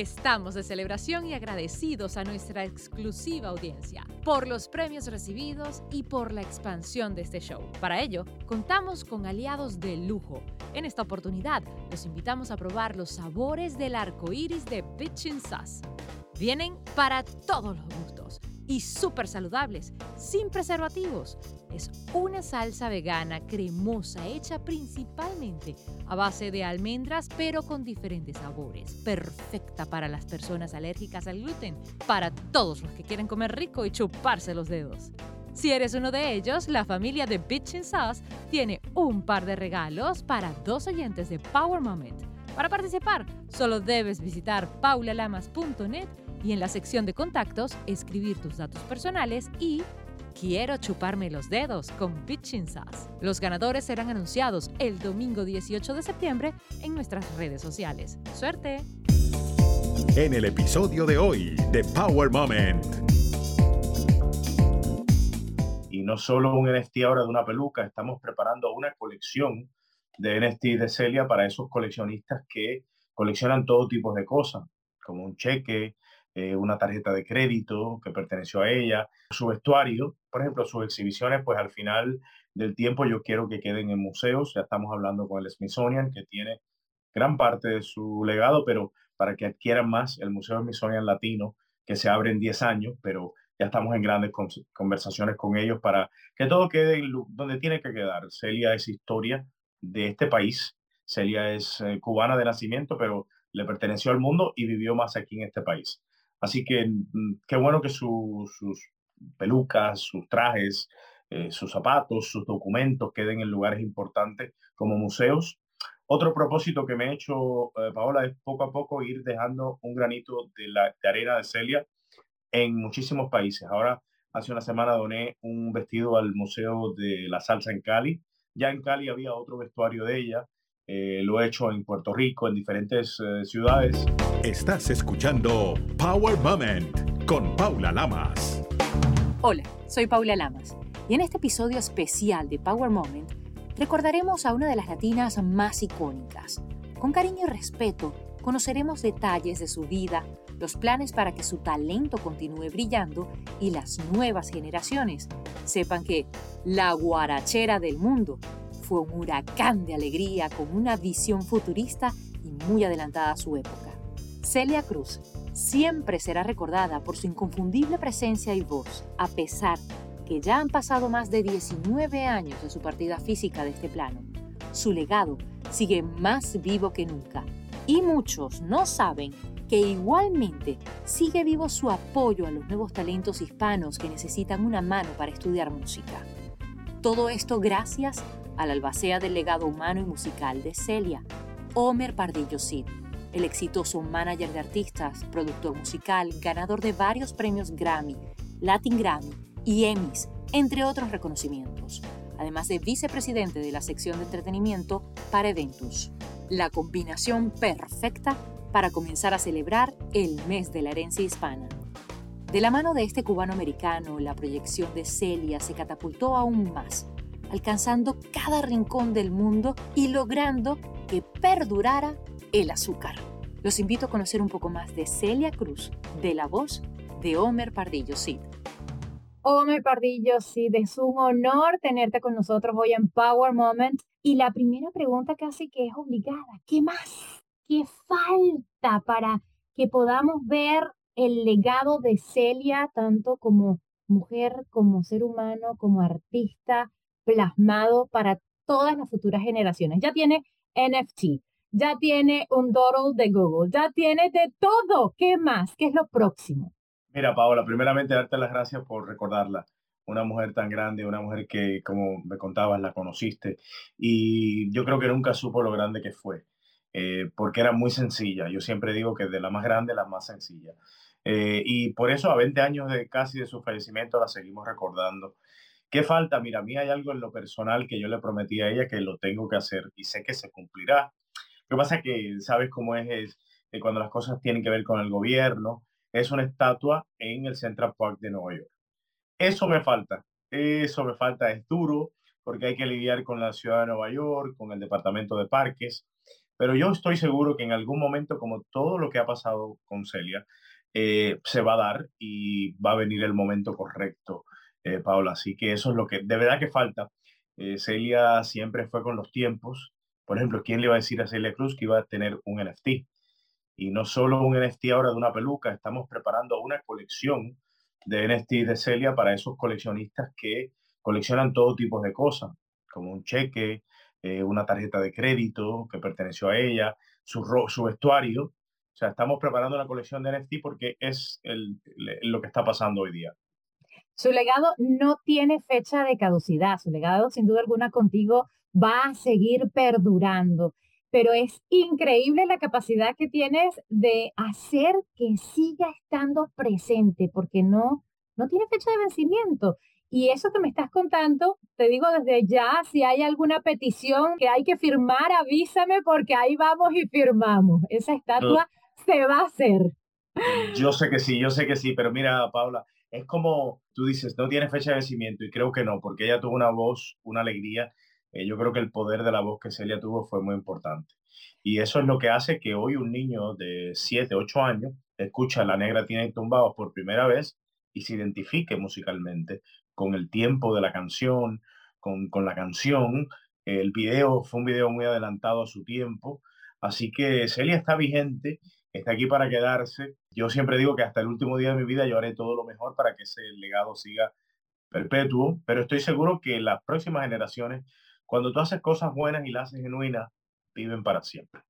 Estamos de celebración y agradecidos a nuestra exclusiva audiencia por los premios recibidos y por la expansión de este show. Para ello, contamos con aliados de lujo. En esta oportunidad, los invitamos a probar los sabores del arco iris de Bitchin Sauce. Vienen para todos los gustos y súper saludables, sin preservativos. Es una salsa vegana cremosa hecha principalmente a base de almendras pero con diferentes sabores. Perfecta para las personas alérgicas al gluten, para todos los que quieren comer rico y chuparse los dedos. Si eres uno de ellos, la familia de Bitchin Sauce tiene un par de regalos para dos oyentes de Power Moment. Para participar, solo debes visitar paulalamas.net y en la sección de contactos escribir tus datos personales y Quiero chuparme los dedos con Bitchin Sauce. Los ganadores serán anunciados el domingo 18 de septiembre en nuestras redes sociales. ¡Suerte! En el episodio de hoy de Power Moment. Y no solo un NFT ahora de una peluca, estamos preparando una colección de NFT de Celia para esos coleccionistas que coleccionan todo tipo de cosas, como un cheque, eh, una tarjeta de crédito que perteneció a ella, su vestuario, por ejemplo, sus exhibiciones, pues al final del tiempo yo quiero que queden en museos, ya estamos hablando con el Smithsonian, que tiene gran parte de su legado, pero para que adquieran más el Museo Smithsonian Latino, que se abre en 10 años, pero ya estamos en grandes conversaciones con ellos para que todo quede donde tiene que quedar. Celia es historia de este país, Celia es eh, cubana de nacimiento, pero le perteneció al mundo y vivió más aquí en este país. Así que mm, qué bueno que sus pelucas, sus trajes, eh, sus zapatos, sus documentos queden en lugares importantes como museos. Otro propósito que me he hecho, eh, Paola, es poco a poco ir dejando un granito de, la, de arena de Celia en muchísimos países. Ahora, hace una semana doné un vestido al Museo de la Salsa en Cali. Ya en Cali había otro vestuario de ella eh, lo he hecho en Puerto Rico, en diferentes eh, ciudades. Estás escuchando Power Moment con Paula Lamas. Hola, soy Paula Lamas y en este episodio especial de Power Moment recordaremos a una de las latinas más icónicas. Con cariño y respeto conoceremos detalles de su vida, los planes para que su talento continúe brillando y las nuevas generaciones sepan que la guarachera del mundo fue un huracán de alegría con una visión futurista y muy adelantada a su época. Celia Cruz siempre será recordada por su inconfundible presencia y voz, a pesar que ya han pasado más de 19 años de su partida física de este plano. Su legado sigue más vivo que nunca y muchos no saben que igualmente sigue vivo su apoyo a los nuevos talentos hispanos que necesitan una mano para estudiar música. Todo esto gracias al albacea del legado humano y musical de Celia, Homer Pardillo Cid, el exitoso manager de artistas, productor musical, ganador de varios premios Grammy, Latin Grammy y Emmys, entre otros reconocimientos, además de vicepresidente de la sección de entretenimiento para Eventus. La combinación perfecta para comenzar a celebrar el mes de la herencia hispana. De la mano de este cubano americano, la proyección de Celia se catapultó aún más alcanzando cada rincón del mundo y logrando que perdurara el azúcar. Los invito a conocer un poco más de Celia Cruz, de la voz de Homer Pardillo Cid. Homer Pardillo Cid, es un honor tenerte con nosotros hoy en Power Moment. Y la primera pregunta casi que es obligada, ¿qué más? ¿Qué falta para que podamos ver el legado de Celia tanto como mujer, como ser humano, como artista, plasmado para todas las futuras generaciones. Ya tiene NFT, ya tiene un doodle de Google, ya tiene de todo. ¿Qué más? ¿Qué es lo próximo? Mira, Paola, primeramente darte las gracias por recordarla. Una mujer tan grande, una mujer que, como me contabas, la conociste. Y yo creo que nunca supo lo grande que fue, eh, porque era muy sencilla. Yo siempre digo que de la más grande, la más sencilla. Eh, y por eso, a 20 años de casi de su fallecimiento, la seguimos recordando. ¿Qué falta? Mira, a mí hay algo en lo personal que yo le prometí a ella que lo tengo que hacer y sé que se cumplirá. Lo que pasa es que, ¿sabes cómo es? es que cuando las cosas tienen que ver con el gobierno, es una estatua en el Central Park de Nueva York. Eso me falta, eso me falta, es duro porque hay que lidiar con la ciudad de Nueva York, con el departamento de parques, Pero yo estoy seguro que en algún momento, como todo lo que ha pasado con Celia, eh, se va a dar y va a venir el momento correcto, eh, Paula. Así que eso es lo que de verdad que falta. Eh, Celia siempre fue con los tiempos. Por ejemplo, ¿quién le iba a decir a Celia Cruz que iba a tener un NFT? Y no solo un NFT ahora de una peluca, estamos preparando una colección de NFT de Celia para esos coleccionistas que coleccionan todo tipo de cosas, como un cheque, eh, una tarjeta de crédito que perteneció a ella, su, su vestuario. O sea, estamos preparando una colección de NFT porque es el, lo que está pasando hoy día. Su legado no tiene fecha de caducidad, su legado sin duda alguna contigo va a seguir perdurando, pero es increíble la capacidad que tienes de hacer que siga estando presente, porque no, no tiene fecha de vencimiento. Y eso que me estás contando, te digo desde ya, si hay alguna petición que hay que firmar, avísame porque ahí vamos y firmamos. Esa estatua se va a hacer. Yo sé que sí, yo sé que sí, pero mira, Paula, es como tú dices, no tiene fecha de vencimiento y creo que no, porque ella tuvo una voz, una alegría. Eh, yo creo que el poder de la voz que Celia tuvo fue muy importante. Y eso es lo que hace que hoy un niño de 7, 8 años escucha La Negra tiene tumbados por primera vez y se identifique musicalmente con el tiempo de la canción, con, con la canción. El video fue un video muy adelantado a su tiempo, así que Celia está vigente, está aquí para quedarse. Yo siempre digo que hasta el último día de mi vida yo haré todo lo mejor para que ese legado siga perpetuo, pero estoy seguro que las próximas generaciones, cuando tú haces cosas buenas y las haces genuinas, viven para siempre.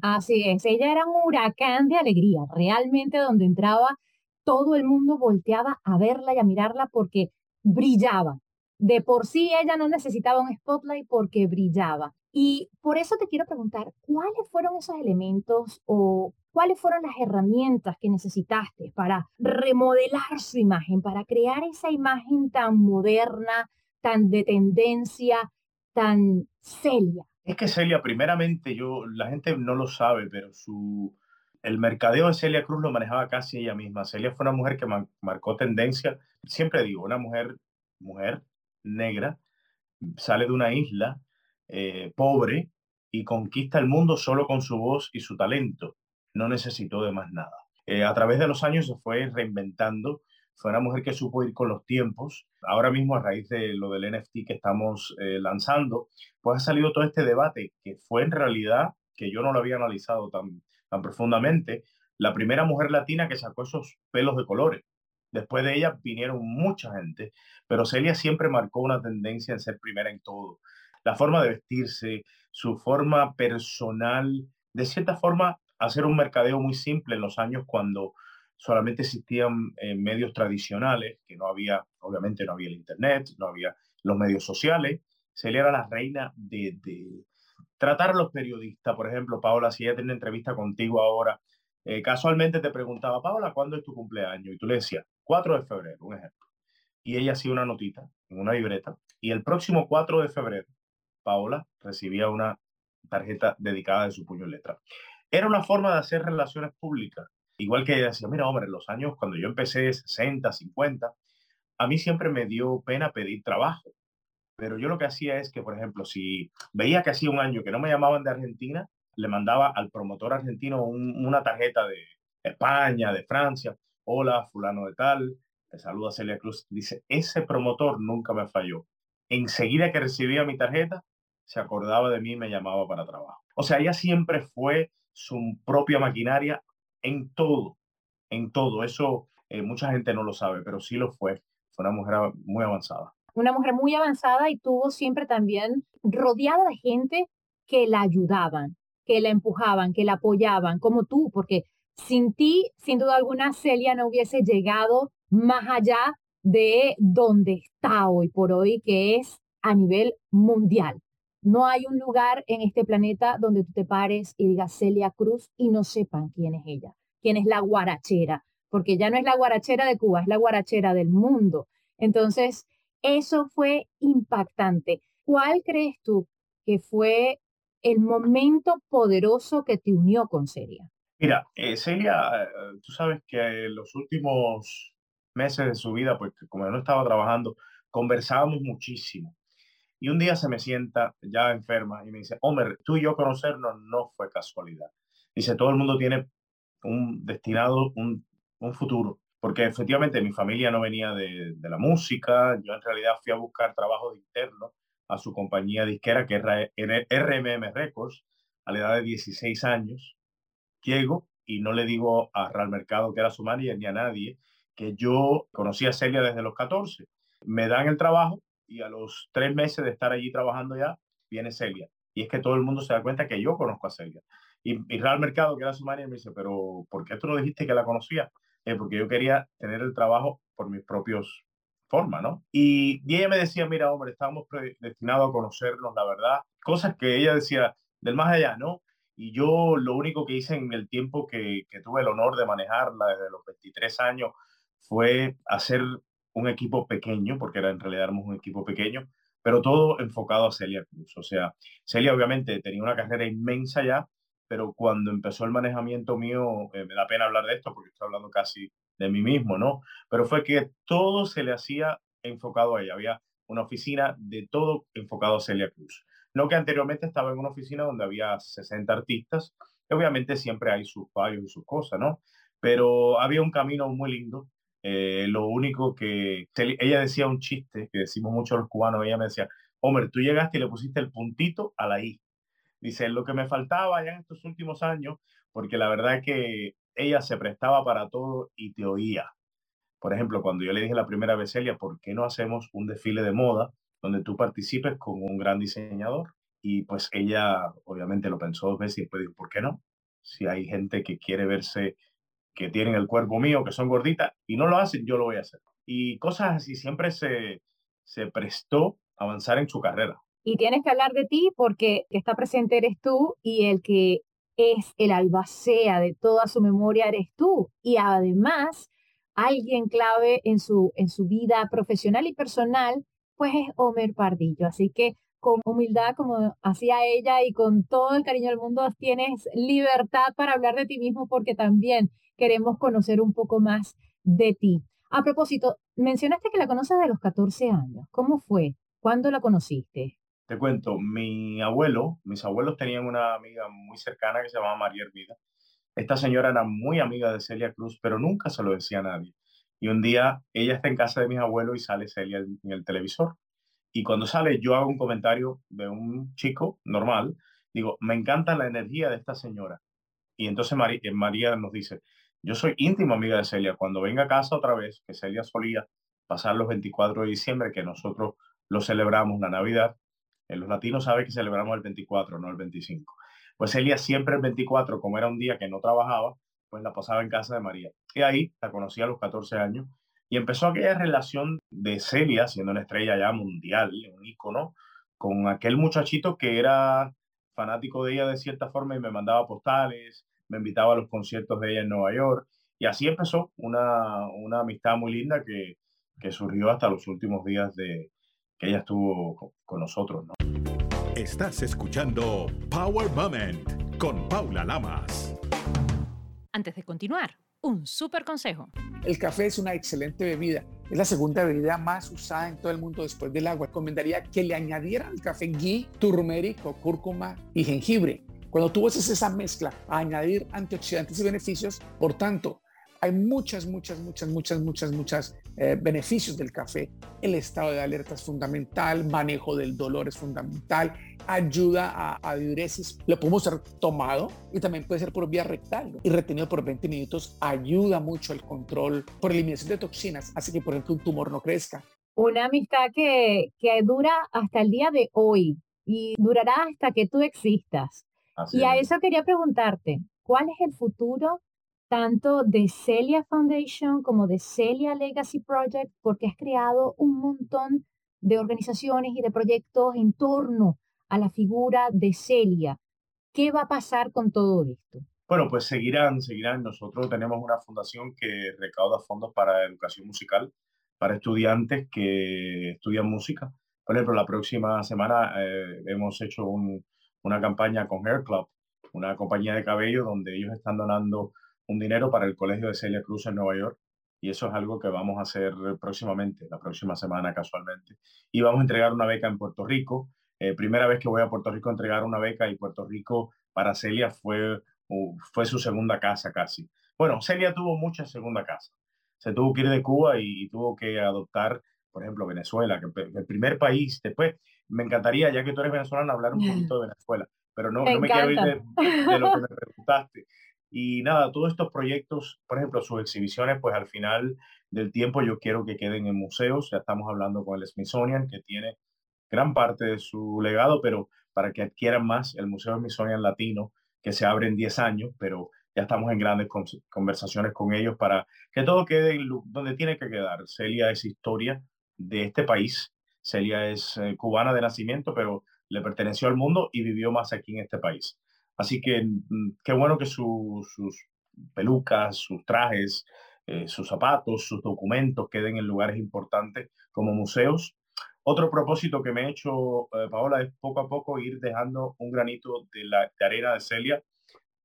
Así es, ella era un huracán de alegría, realmente donde entraba todo el mundo volteaba a verla y a mirarla porque brillaba. De por sí ella no necesitaba un spotlight porque brillaba. Y por eso te quiero preguntar, ¿cuáles fueron esos elementos o cuáles fueron las herramientas que necesitaste para remodelar su imagen, para crear esa imagen tan moderna, tan de tendencia, tan Celia? Es que Celia, primeramente, yo, la gente no lo sabe, pero su, el mercadeo de Celia Cruz lo manejaba casi ella misma. Celia fue una mujer que marcó tendencia. Siempre digo, una mujer, mujer negra, sale de una isla eh, pobre y conquista el mundo solo con su voz y su talento. No necesitó de más nada. Eh, a través de los años se fue reinventando. Fue una mujer que supo ir con los tiempos. Ahora mismo, a raíz de lo del NFT que estamos eh, lanzando, pues ha salido todo este debate que fue en realidad que yo no lo había analizado tan, tan profundamente, la primera mujer latina que sacó esos pelos de colores. Después de ella vinieron mucha gente, pero Celia siempre marcó una tendencia en ser primera en todo. La forma de vestirse, su forma personal, de cierta forma, hacer un mercadeo muy simple en los años cuando solamente existían eh, medios tradicionales, que no había, obviamente no había el Internet, no había los medios sociales. Celia era la reina de, tratar a los periodistas, por ejemplo, Paola, si ella tiene una entrevista contigo ahora, eh, casualmente te preguntaba, Paola, ¿cuándo es tu cumpleaños? Y tú le decías, 4 de febrero, un ejemplo. Y ella hacía una notita en una libreta. Y el próximo 4 de febrero, Paola recibía una tarjeta dedicada de su puño en letra. Era una forma de hacer relaciones públicas. Igual que decía, mira, hombre, en los años cuando yo empecé 60, 50, a mí siempre me dio pena pedir trabajo pero yo lo que hacía es que, por ejemplo, si veía que hacía un año que no me llamaban de Argentina, le mandaba al promotor argentino una tarjeta de España, de Francia. Hola, fulano de tal, te saluda Celia Cruz. Dice, ese promotor nunca me falló. Enseguida que recibía mi tarjeta, se acordaba de mí y me llamaba para trabajo. O sea, ella siempre fue su propia maquinaria en todo, en todo. Eso eh, mucha gente no lo sabe, pero sí lo fue. Fue una mujer muy avanzada una mujer muy avanzada y tuvo siempre también rodeada de gente que la ayudaban, que la empujaban, que la apoyaban, como tú, porque sin ti, sin duda alguna, Celia no hubiese llegado más allá de donde está hoy por hoy, que es a nivel mundial. No hay un lugar en este planeta donde tú te pares y digas Celia Cruz y no sepan quién es ella, quién es la guarachera, porque ya no es la guarachera de Cuba, es la guarachera del mundo. Entonces, eso fue impactante. ¿Cuál crees tú que fue el momento poderoso que te unió con Celia? Mira, eh, Celia, eh, tú sabes que en los últimos meses de su vida, pues como yo no estaba trabajando, conversábamos muchísimo. Y un día se me sienta ya enferma y me dice, Homer, tú y yo conocernos no fue casualidad. Dice, todo el mundo tiene un destinado, un, un futuro, porque efectivamente mi familia no venía de, de, la música, yo en realidad fui a buscar trabajo de interno a su compañía disquera, que era RMM Records, a la edad de 16 años. Llego y no le digo a Real Mercado, que era su manager, ni a nadie, que yo conocía a Celia desde los 14. Me dan el trabajo y a los tres meses de estar allí trabajando ya, viene Celia. Y es que todo el mundo se da cuenta que yo conozco a Celia. Y, y Real Mercado, que era su manager, me dice, pero ¿por qué tú no dijiste que la conocía? Eh, porque yo quería tener el trabajo por mis propios formas, ¿no? Y, ella me decía, mira, hombre, estábamos destinados a conocernos, la verdad. Cosas que ella decía del más allá, ¿no? Y yo lo único que hice en el tiempo que, que tuve el honor de manejarla desde los 23 años fue hacer un equipo pequeño, porque era, en realidad éramos un equipo pequeño, pero todo enfocado a Celia Cruz. O sea, Celia obviamente tenía una carrera inmensa ya, pero cuando empezó el manejamiento mío, eh, me da pena hablar de esto porque estoy hablando casi de mí mismo, ¿no? Pero fue que todo se le hacía enfocado a ella. Había una oficina de todo enfocado a Celia Cruz. No que anteriormente estaba en una oficina donde había 60 artistas, obviamente siempre hay sus fallos y sus cosas, ¿no? Pero había un camino muy lindo eh, lo único que ella decía un chiste que decimos mucho los cubanos, ella me decía, Homer, tú llegaste y le pusiste el puntito a la I. Dice, lo que me faltaba ya en estos últimos años, porque la verdad es que ella se prestaba para todo y te oía. Por ejemplo, cuando yo le dije la primera vez, Celia, ¿por qué no hacemos un desfile de moda donde tú participes con un gran diseñador? Y pues ella obviamente lo pensó dos veces y después dijo, ¿por qué no? Si hay gente que quiere verse que tienen el cuerpo mío, que son gorditas, y no lo hacen, yo lo voy a hacer. Y cosas así, siempre se, se prestó a avanzar en su carrera. Y tienes que hablar de ti porque está presente eres tú y el que es el albacea de toda su memoria eres tú. Y además, alguien clave en su, en su vida profesional y personal, pues es Homer Pardillo. Así que con humildad como hacía ella y con todo el cariño del mundo tienes libertad para hablar de ti mismo porque también queremos conocer un poco más de ti. A propósito, mencionaste que la conoces de los 14 años. ¿Cómo fue? ¿Cuándo la conociste? Te cuento, mi abuelo, mis abuelos tenían una amiga muy cercana que se llamaba María Hermida. Esta señora era muy amiga de Celia Cruz, pero nunca se lo decía a nadie. Y un día ella está en casa de mis abuelos y sale Celia en el televisor. Y cuando sale, yo hago un comentario de un chico normal. Digo, me encanta la energía de esta señora. Y entonces María, María nos dice, yo soy íntimo amiga de Celia. Cuando venga a casa otra vez, que Celia solía pasar los 24 de diciembre, que nosotros lo celebramos la Navidad, en los latinos saben que celebramos el 24, no el 25. Pues Celia siempre el 24, como era un día que no trabajaba, pues la pasaba en casa de María. Y ahí la conocí a los 14 años y empezó aquella relación de Celia, siendo una estrella ya mundial, un ícono, con aquel muchachito que era fanático de ella de cierta forma y me mandaba postales, me invitaba a los conciertos de ella en Nueva York. Y así empezó una, una amistad muy linda que, que surgió hasta los últimos días de que ella estuvo con, nosotros. ¿no? Estás escuchando Power Moment con Paula Lamas. Antes de continuar, un súper consejo. El café es una excelente bebida. Es la segunda bebida más usada en todo el mundo después del agua. Recomendaría que le añadieran al café ghee, turmeric cúrcuma y jengibre. Cuando tú haces esa mezcla a añadir antioxidantes y beneficios, por tanto, hay muchas, muchas, muchas, muchas, muchas, muchas eh, beneficios del café. El estado de alerta es fundamental, manejo del dolor es fundamental, ayuda a, diuresis, lo podemos ser tomado y también puede ser por vía rectal y retenido por 20 minutos, ayuda mucho al control por eliminación de toxinas, así que por ejemplo un tumor no crezca. Una amistad que, que dura hasta el día de hoy y durará hasta que tú existas y a eso quería preguntarte, ¿cuál es el futuro tanto de Celia Foundation como de Celia Legacy Project? Porque has creado un montón de organizaciones y de proyectos en torno a la figura de Celia. ¿Qué va a pasar con todo esto? Bueno, pues seguirán, seguirán. Nosotros tenemos una fundación que recauda fondos para educación musical, para estudiantes que estudian música. Por ejemplo, la próxima semana eh, hemos hecho un, una campaña con Hair Club, una compañía de cabello donde ellos están donando un dinero para el colegio de Celia Cruz en Nueva York y eso es algo que vamos a hacer próximamente, la próxima semana casualmente. Y vamos a entregar una beca en Puerto Rico. Eh, primera vez que voy a Puerto Rico a entregar una beca y Puerto Rico para Celia fue, fue su segunda casa casi. Bueno, Celia tuvo mucha segunda casa. Se tuvo que ir de Cuba y, tuvo que adoptar, por ejemplo, Venezuela, que el primer país. Después, me encantaría, ya que tú eres venezolana, hablar un poquito de Venezuela, pero no me, no me quiero ir de, de, lo que me preguntaste. Y nada, todos estos proyectos, por ejemplo, sus exhibiciones, pues al final del tiempo yo quiero que queden en museos. Ya estamos hablando con el Smithsonian, que tiene gran parte de su legado, pero para que adquieran más el Museo Smithsonian Latino, que se abre en 10 años, pero ya estamos en grandes conversaciones con ellos para que todo quede donde tiene que quedar. Celia es historia de este país. Celia es eh, cubana de nacimiento, pero le perteneció al mundo y vivió más aquí en este país. Así que mm, qué bueno que sus pelucas, sus trajes, eh, sus zapatos, sus documentos queden en lugares importantes como museos. Otro propósito que me he hecho, eh, Paola, es poco a poco ir dejando un granito de la arena de Celia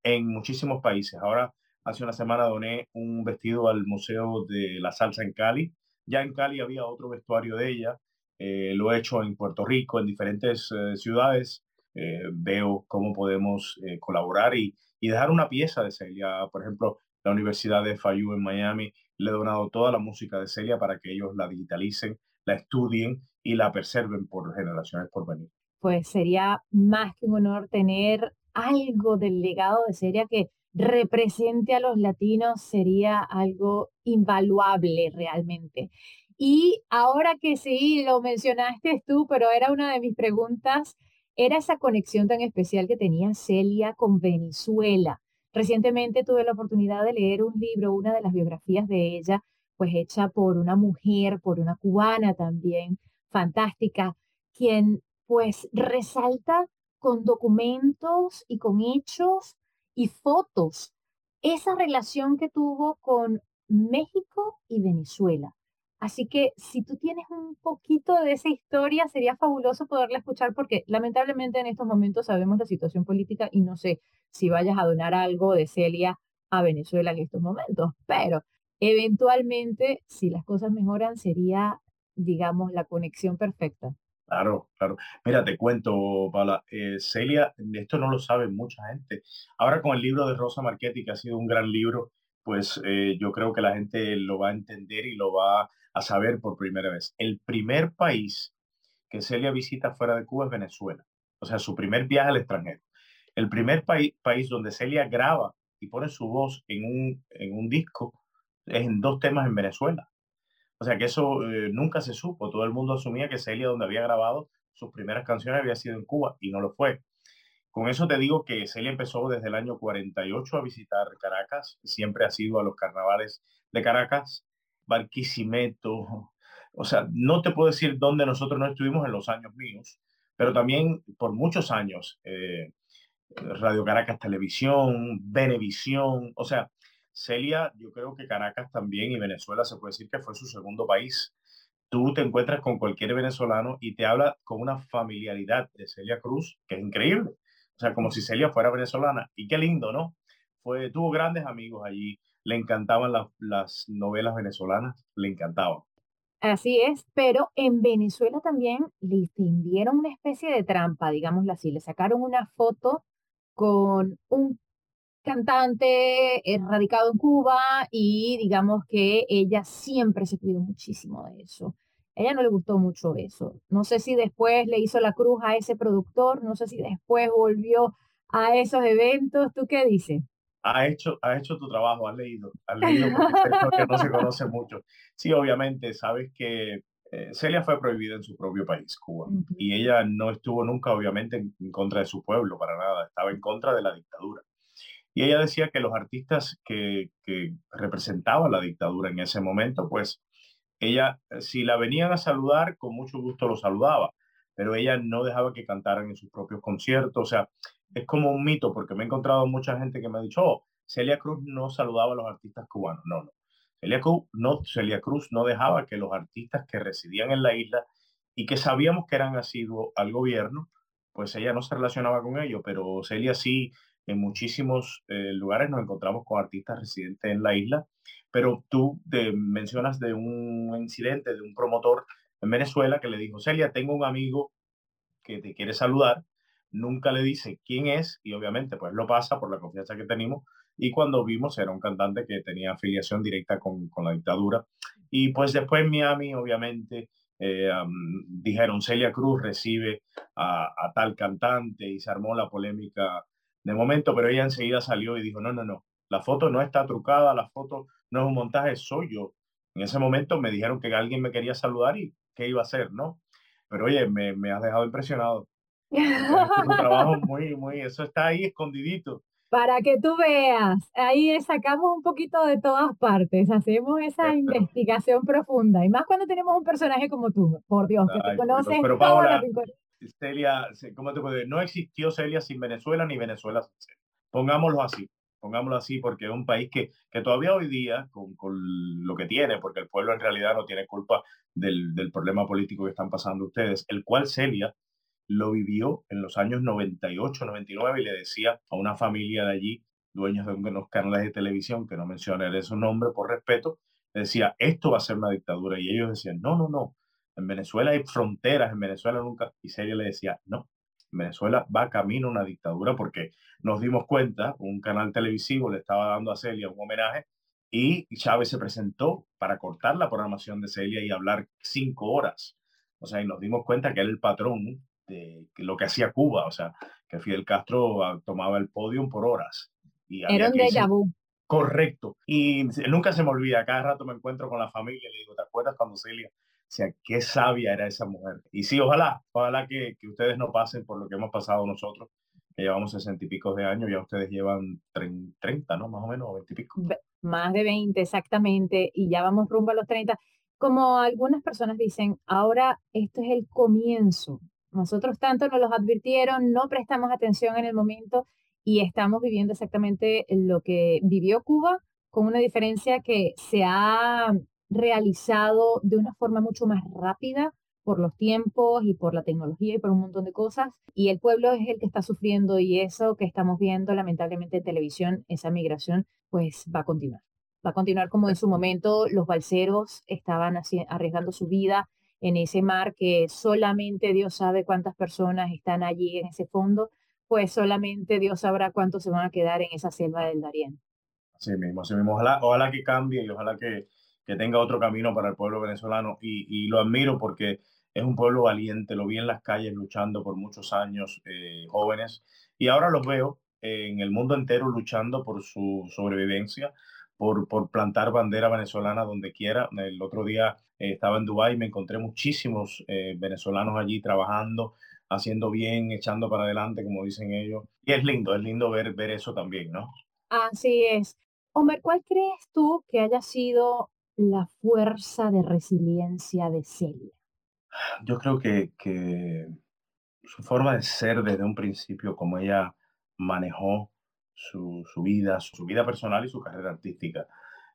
en muchísimos países. Ahora, hace una semana doné un vestido al Museo de la Salsa en Cali. Ya en Cali había otro vestuario de ella. Eh, lo he hecho en Puerto Rico, en diferentes ciudades. Eh, veo cómo podemos eh, colaborar y, y, dejar una pieza de Celia. Por ejemplo, la Universidad de FIU en Miami le ha donado toda la música de Celia para que ellos la digitalicen, la estudien y la preserven por generaciones por venir. Pues sería más que un honor tener algo del legado de Celia que represente a los latinos, sería algo invaluable realmente. Y ahora que sí, lo mencionaste tú, pero era una de mis preguntas, era esa conexión tan especial que tenía Celia con Venezuela. Recientemente tuve la oportunidad de leer un libro, una de las biografías de ella, pues hecha por una mujer, por una cubana también, fantástica, quien pues resalta con documentos y con hechos y fotos esa relación que tuvo con México y Venezuela. Así que si tú tienes un poquito de esa historia, sería fabuloso poderla escuchar porque lamentablemente en estos momentos sabemos la situación política y no sé si vayas a donar algo de Celia a Venezuela en estos momentos, pero eventualmente, si las cosas mejoran, sería, digamos, la conexión perfecta. Claro, claro. Mira, te cuento, Paula, eh, Celia, esto no lo sabe mucha gente. Ahora con el libro de Rosa Marchetti, que ha sido un gran libro, pues eh, yo creo que la gente lo va a entender y lo va a saber por primera vez. El primer país que Celia visita fuera de Cuba es Venezuela. O sea, su primer viaje al extranjero. El primer país, país donde Celia graba y pone su voz en un, en un disco es en dos temas en Venezuela. O sea que eso eh, nunca se supo. Todo el mundo asumía que Celia, donde había grabado sus primeras canciones, había sido en Cuba y no lo fue. Con eso te digo que Celia empezó desde el año 48 a visitar Caracas, siempre ha sido a los carnavales de Caracas, Barquisimeto, o sea, no te puedo decir dónde nosotros no estuvimos en los años míos, pero también por muchos años, eh, Radio Caracas Televisión, Venevisión, o sea, Celia, yo creo que Caracas también y Venezuela se puede decir que fue su segundo país. Tú te encuentras con cualquier venezolano y te habla con una familiaridad de Celia Cruz, que es increíble. O sea, como si Celia fuera venezolana. Y qué lindo, ¿no? Fue, tuvo grandes amigos allí. Le encantaban las novelas venezolanas, le encantaban. Así es, pero en Venezuela también le tendieron una especie de trampa, digámoslo así. Le sacaron una foto con un cantante eh, radicado en Cuba y digamos que ella siempre se cuidó muchísimo de eso ella no le gustó mucho eso. No sé si después le hizo la cruz a ese productor, no sé si después volvió a esos eventos. ¿Tú qué dices? Ha hecho, ha hecho tu trabajo, has leído, has leído porque no se conoce mucho. Sí, obviamente, sabes que eh, Celia fue prohibida en su propio país, Cuba, y ella no estuvo nunca, obviamente, en, contra de su pueblo, para nada, estaba en contra de la dictadura. Y ella decía que los artistas que, que representaban la dictadura en ese momento, pues ella, eh, si la venían a saludar, con mucho gusto lo saludaba, pero ella no dejaba que cantaran en sus propios conciertos. O sea, es como un mito, porque me he encontrado mucha gente que me ha dicho, oh, Celia Cruz no saludaba a los artistas cubanos. No, no. Celia Cruz no, Celia Cruz no dejaba que los artistas que residían en la isla y que sabíamos que eran asiduos al gobierno, pues ella no se relacionaba con ellos, pero Celia sí en muchísimos eh, lugares nos encontramos con artistas residentes en la isla, pero tú te mencionas de un incidente de un promotor en Venezuela que le dijo, Celia, tengo un amigo que te quiere saludar, nunca le dice quién es y obviamente pues lo pasa por la confianza que tenemos y cuando vimos era un cantante que tenía afiliación directa con, con la dictadura y pues después en Miami obviamente eh, dijeron Celia Cruz recibe a, a, tal cantante y se armó la polémica de momento, pero ella enseguida salió y dijo, no, no, no, la foto no está trucada, la foto no es un montaje, soy yo. En ese momento me dijeron que alguien me quería saludar y qué iba a hacer, ¿no? Pero oye, me, me has dejado impresionado. Es un trabajo muy, muy, eso está ahí escondidito. Para que tú veas, ahí sacamos un poquito de todas partes, hacemos esa investigación profunda, y más cuando tenemos un personaje como tú, por Dios, que te conoces pero, Paola, Celia, ¿cómo te puedo decir? No existió Celia sin Venezuela, ni Venezuela sin Celia. Pongámoslo así, pongámoslo así, porque es un país que, que todavía hoy día, con, con, lo que tiene, porque el pueblo en realidad no tiene culpa del, del problema político que están pasando ustedes, el cual Celia lo vivió en los años 98, 99 y le decía a una familia de allí, dueños de unos canales de televisión, que no mencionaré su nombre por respeto, decía, esto va a ser una dictadura. Y ellos decían, no, no, no, en Venezuela hay fronteras, en Venezuela nunca. Y Celia le decía, no, Venezuela va camino a una dictadura porque nos dimos cuenta, un canal televisivo le estaba dando a Celia un homenaje y Chávez se presentó para cortar la programación de Celia y hablar cinco horas. O sea, y nos dimos cuenta que era el patrón de lo que hacía Cuba, o sea, que Fidel Castro ah, tomaba el podio por horas. Y Era un déjà vu. Correcto. Y nunca se me olvida, cada rato me encuentro con la familia y le digo, ¿te acuerdas cuando Celia? O sea, qué sabia era esa mujer. Y sí, ojalá, ojalá que, que ustedes no pasen por lo que hemos pasado nosotros, que llevamos sesenta y pico de años, ya ustedes llevan 30, ¿no? Más o menos, 20 y. Más de 20, exactamente, y ya vamos rumbo a los 30. Como algunas personas dicen, ahora esto es el comienzo nosotros tanto nos los advirtieron, no prestamos atención en el momento y estamos viviendo exactamente lo que vivió Cuba, con una diferencia que se ha realizado de una forma mucho más rápida por los tiempos y por la tecnología y por un montón de cosas. Y el pueblo es el que está sufriendo y eso que estamos viendo lamentablemente en televisión, esa migración, pues va a continuar. Va a continuar como en su momento los balseros estaban arriesgando su vida en ese mar que solamente Dios sabe cuántas personas están allí en ese fondo, pues solamente Dios sabrá cuántos se van a quedar en esa selva del Darién. Así mismo, así mismo. Ojalá, ojalá que cambie y ojalá que, que tenga otro camino para el pueblo venezolano. Y, y, lo admiro porque es un pueblo valiente, lo vi en las calles luchando por muchos años, eh, jóvenes, y ahora los veo en el mundo entero luchando por su sobrevivencia, por, por plantar bandera venezolana donde quiera. El otro día eh, estaba en Dubái y me encontré muchísimos eh, venezolanos allí trabajando, haciendo bien, echando para adelante, como dicen ellos. Y es lindo, es lindo ver, ver eso también, ¿no? Así es. Homer, ¿cuál crees tú que haya sido la fuerza de resiliencia de Celia? Yo creo que, que su forma de ser desde un principio, como ella manejó su, su vida, su vida personal y su carrera artística.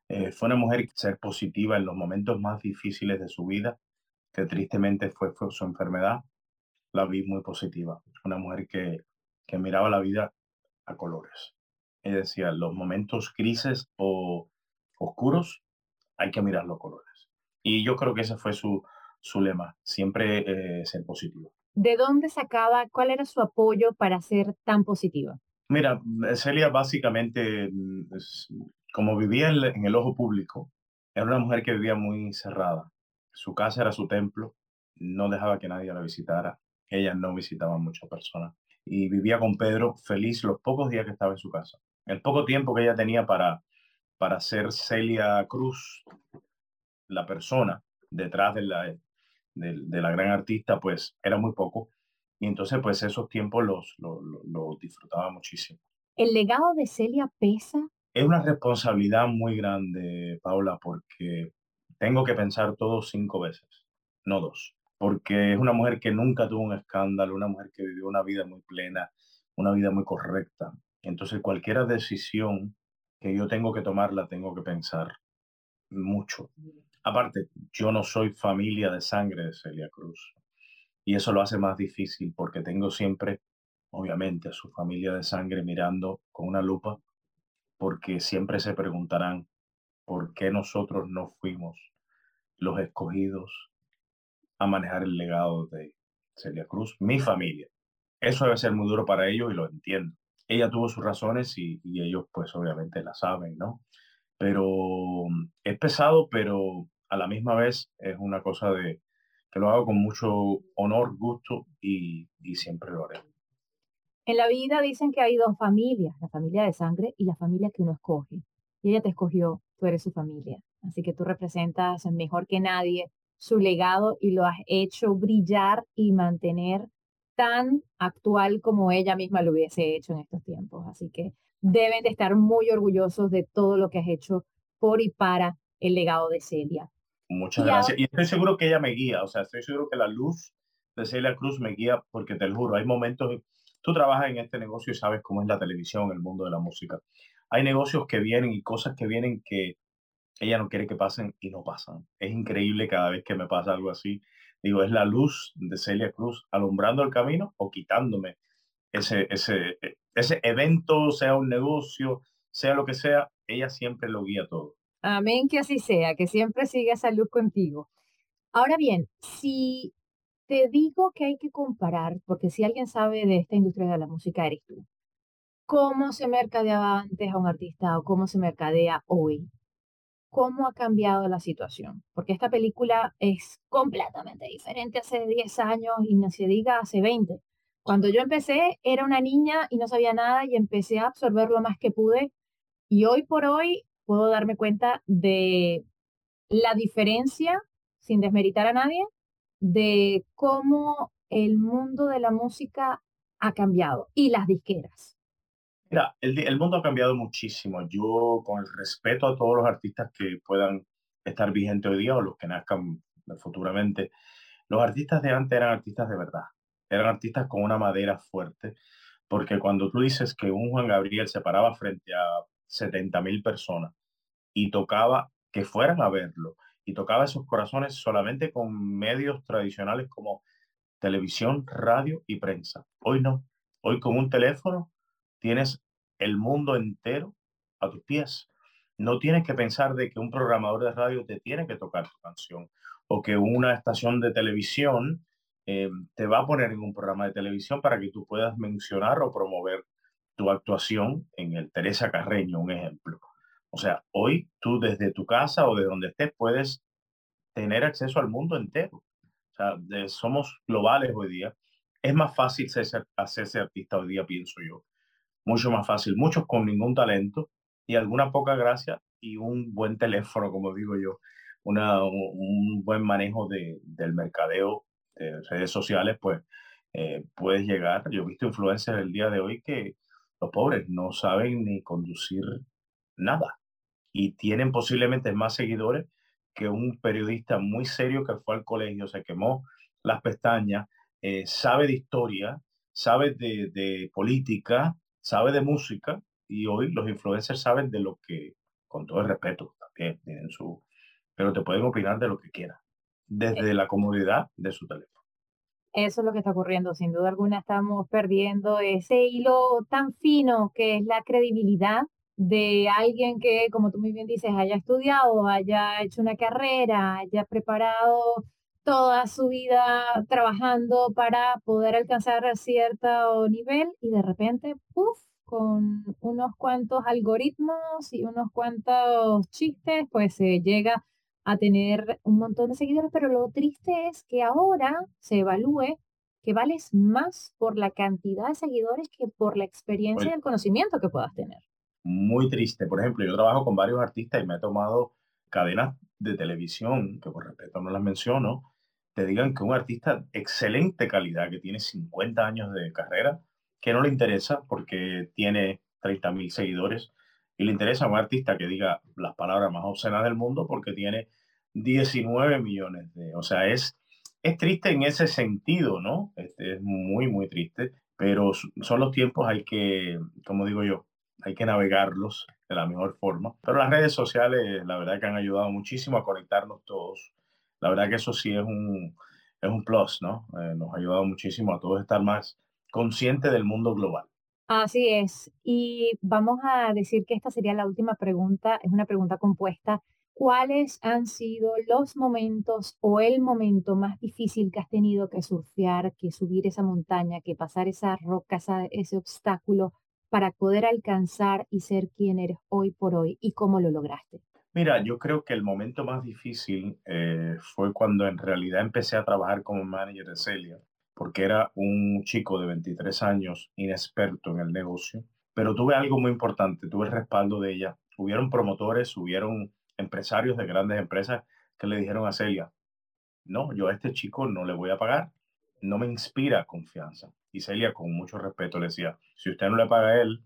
Eh, fue una mujer ser positiva en los momentos más difíciles de su vida, que tristemente fue, fue su enfermedad, la vi muy positiva. Una mujer que, que miraba la vida a colores. Ella decía, los momentos grises o oscuros hay que mirar los colores. Y yo creo que ese fue su, su lema, siempre eh, ser positivo. ¿De dónde sacaba, cuál era su apoyo para ser tan positiva? Mira, Celia básicamente, mm, como vivía en el ojo público, era una mujer que vivía muy cerrada. Su casa era su templo, no dejaba que nadie la visitara. Ella no visitaba a muchas personas. Y vivía con Pedro feliz los pocos días que estaba en su casa. El poco tiempo que ella tenía para, para ser Celia Cruz, la persona detrás de la, de, de la gran artista, pues era muy poco. Y entonces, pues esos tiempos los, los, los, disfrutaba muchísimo. ¿El legado de Celia pesa? Es una responsabilidad muy grande, Paula, porque tengo que pensar todo cinco veces, no dos. Porque es una mujer que nunca tuvo un escándalo, una mujer que vivió una vida muy plena, una vida muy correcta. Entonces, cualquier decisión que yo tengo que tomar, la tengo que pensar mucho. Aparte, yo no soy familia de sangre de Celia Cruz. Y eso lo hace más difícil porque tengo siempre obviamente a su familia de sangre mirando con una lupa, porque siempre se preguntarán por qué nosotros no fuimos los escogidos a manejar el legado de Celia Cruz, mi familia. Eso debe ser muy duro para ellos y lo entiendo. Ella tuvo sus razones y, ellos pues obviamente la saben, ¿no? Pero es pesado, pero a la misma vez es una cosa de que lo hago con mucho honor, gusto y, y siempre lo haré. En la vida dicen que hay dos familias, la familia de sangre y la familia que uno escoge. Y ella te escogió, tú eres su familia. Así que tú representas mejor que nadie su legado y lo has hecho brillar y mantener tan actual como ella misma lo hubiese hecho en estos tiempos. Así que deben de estar muy orgullosos de todo lo que has hecho por y para el legado de Celia. Muchas gracias. Y estoy seguro que ella me guía, o sea, estoy seguro que la luz de Celia Cruz me guía porque te lo juro, hay momentos, tú trabajas en este negocio y sabes cómo es la televisión, el mundo de la música. Hay negocios que vienen y cosas que vienen que ella no quiere que pasen y no pasan. Es increíble cada vez que me pasa algo así. Digo, es la luz de Celia Cruz alumbrando el camino o quitándome ese, ese, ese evento, sea un negocio, sea lo que sea, ella siempre lo guía todo. Amén, que así sea, que siempre siga esa luz contigo. Ahora bien, si te digo que hay que comparar, porque si alguien sabe de esta industria de la música, eres tú. ¿Cómo se mercadeaba antes a un artista o cómo se mercadea hoy? ¿Cómo ha cambiado la situación? Porque esta película es completamente diferente hace 10 años y no se diga hace 20. Cuando yo empecé era una niña y no sabía nada y empecé a absorber lo más que pude y hoy por hoy puedo darme cuenta de la diferencia, sin desmeritar a nadie, de cómo el mundo de la música ha cambiado y las disqueras. Mira, el, el, mundo ha cambiado muchísimo. Yo, con el respeto a todos los artistas que puedan estar vigentes hoy día o los que nazcan futuramente, los artistas de antes eran artistas de verdad. Eran artistas con una madera fuerte, porque cuando tú dices que un Juan Gabriel se paraba frente a 70 mil personas y tocaba que fueran a verlo y tocaba esos corazones solamente con medios tradicionales como televisión, radio y prensa. Hoy no. Hoy con un teléfono tienes el mundo entero a tus pies. No tienes que pensar de que un programador de radio te tiene que tocar tu canción o que una estación de televisión eh, te va a poner en un programa de televisión para que tú puedas mencionar o promover tu actuación en el Teresa Carreño, un ejemplo. O sea, hoy tú desde tu casa o de donde estés puedes tener acceso al mundo entero. O sea, somos globales hoy día. Es más fácil hacerse artista hoy día, pienso yo. Mucho más fácil. Muchos con ningún talento y alguna poca gracia y un buen teléfono, como digo yo. Una, un buen manejo de, del mercadeo de redes sociales, pues eh, puedes llegar. Yo he visto influencers el día de hoy que los pobres no saben ni conducir nada y tienen posiblemente más seguidores que un periodista muy serio que fue al colegio, se quemó las pestañas, eh, sabe de historia, sabe de, de, política, sabe de música y hoy los influencers saben de lo que, con todo el respeto, también tienen su, pero te pueden opinar de lo que quieran, desde la comodidad de su teléfono. Eso es lo que está ocurriendo, sin duda alguna estamos perdiendo ese hilo tan fino que es la credibilidad de alguien que, como tú muy bien dices, haya estudiado, haya hecho una carrera, haya preparado toda su vida trabajando para poder alcanzar cierto nivel y de repente, puff, con unos cuantos algoritmos y unos cuantos chistes, pues se llega a tener un montón de seguidores, pero lo triste es que ahora se evalúe que vales más por la cantidad de seguidores que por la experiencia y el conocimiento que puedas tener. Muy triste. Por ejemplo, yo trabajo con varios artistas y me he tomado cadenas de televisión, que por respeto no las menciono, te digan que un artista de excelente calidad, que tiene 50 años de carrera, que no le interesa porque tiene 30 mil seguidores, y le interesa a un artista que diga las palabras más obscenas del mundo porque tiene 19 millones de... O sea, es, es triste en ese sentido, ¿no? Este, es muy, muy triste, pero son los tiempos, hay que, como digo yo, hay que navegarlos de la mejor forma. Pero las redes sociales, la verdad que han ayudado muchísimo a conectarnos todos. La verdad que eso sí es un, es un plus, ¿no? Eh, nos ha ayudado muchísimo a todos estar más consciente del mundo global. Así es. Y vamos a decir que esta sería la última pregunta, es una pregunta compuesta. ¿Cuáles han sido los momentos o el momento más difícil que has tenido que surfear, que subir esa montaña, que pasar esa roca, ese obstáculo para poder alcanzar y ser quien eres hoy por hoy y cómo lo lograste? Mira, yo creo que el momento más difícil eh, fue cuando en realidad empecé a trabajar como manager de Celia, porque era un chico de 23 años, inexperto en el negocio, pero tuve algo muy importante, tuve el respaldo de ella. Hubieron promotores, hubieron empresarios de grandes empresas que le dijeron a Celia, no, yo a este chico no le voy a pagar, no me inspira confianza. Y Celia con mucho respeto le decía, si usted no le paga a él,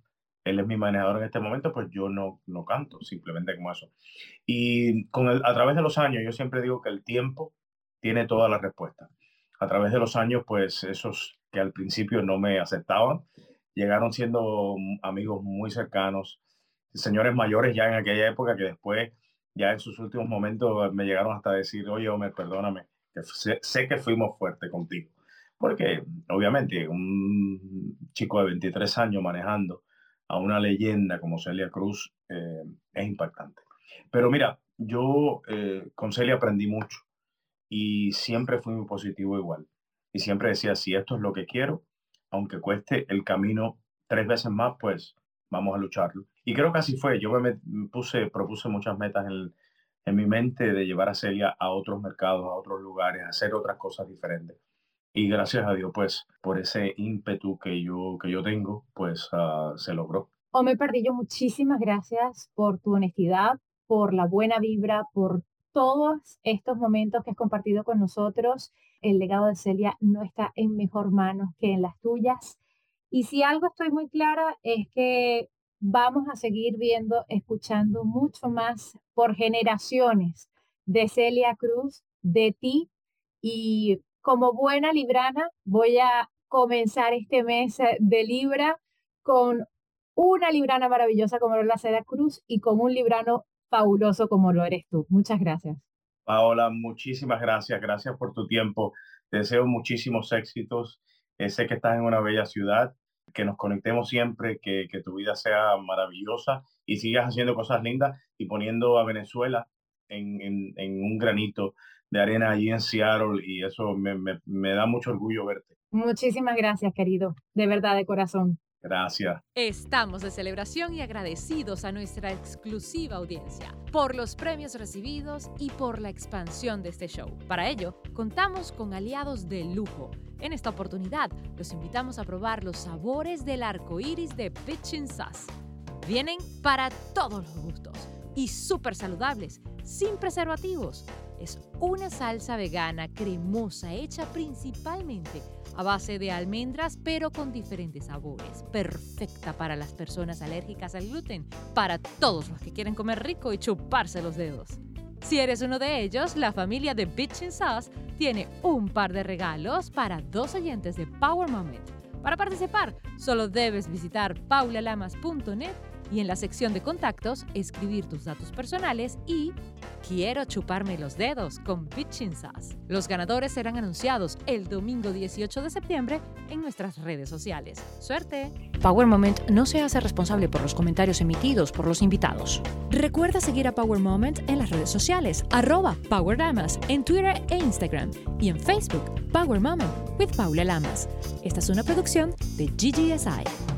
él es mi manejador en este momento, pues yo no, no canto, simplemente como eso. Y con a través de los años, yo siempre digo que el tiempo tiene toda la respuesta. A través de los años, pues esos que al principio no me aceptaban, llegaron siendo amigos muy cercanos, señores mayores ya en aquella época que después, ya en sus últimos momentos, me llegaron hasta decir, oye, Homer, perdóname, que sé, sé que fuimos fuertes contigo. Porque obviamente un chico de 23 años manejando a una leyenda como Celia Cruz eh, es impactante. Pero mira, yo eh, con Celia aprendí mucho y siempre fui muy positivo igual. Y siempre decía, si esto es lo que quiero, aunque cueste el camino tres veces más, pues vamos a lucharlo. Y creo que así fue. Yo me puse, propuse muchas metas en, en mi mente de llevar a Celia a otros mercados, a otros lugares, a hacer otras cosas diferentes y gracias a Dios, pues, por ese ímpetu que yo, que yo tengo, pues uh, se logró. Ome Pardillo, muchísimas gracias por tu honestidad, por la buena vibra, por todos estos momentos que has compartido con nosotros. El legado de Celia no está en mejor manos que en las tuyas. Y si algo estoy muy clara es que vamos a seguir viendo, escuchando mucho más por generaciones de Celia Cruz, de ti y como buena librana, voy a comenzar este mes eh, de Libra con una librana maravillosa como la Seda Cruz y con un librano fabuloso como lo eres tú. Muchas gracias. Paola, muchísimas gracias. Gracias por tu tiempo. Te deseo muchísimos éxitos. Eh, sé que estás en una bella ciudad. Que nos conectemos siempre, que, tu vida sea maravillosa y sigas haciendo cosas lindas y poniendo a Venezuela en, en, en un granito de arena allí en Seattle y eso me, me, me da mucho orgullo verte. Muchísimas gracias, querido, de verdad, de corazón. Gracias. Estamos de celebración y agradecidos a nuestra exclusiva audiencia por los premios recibidos y por la expansión de este show. Para ello, contamos con aliados de lujo. En esta oportunidad, los invitamos a probar los sabores del arco iris de Pitchin Sauce. Vienen para todos los gustos y súper saludables, sin preservativos es una salsa vegana cremosa hecha principalmente a base de almendras pero con diferentes sabores. Perfecta para las personas alérgicas al gluten, para todos los que quieren comer rico y chuparse los dedos. Si eres uno de ellos, la familia de Bitchin Sauce tiene un par de regalos para dos oyentes de Power Moment. Para participar, solo debes visitar paulalamas.net y en la sección de contactos escribir tus datos personales y Quiero chuparme los dedos con Pitching. Los ganadores serán anunciados el domingo 18 de septiembre en nuestras redes sociales. ¡Suerte! Power Moment no se hace responsable por los comentarios emitidos por los invitados. Recuerda seguir a Power Moment en las redes sociales, arroba Power Lamas, en Twitter e Instagram y en Facebook, Power Moment with Paula Lamas. Esta es una producción de GGSI.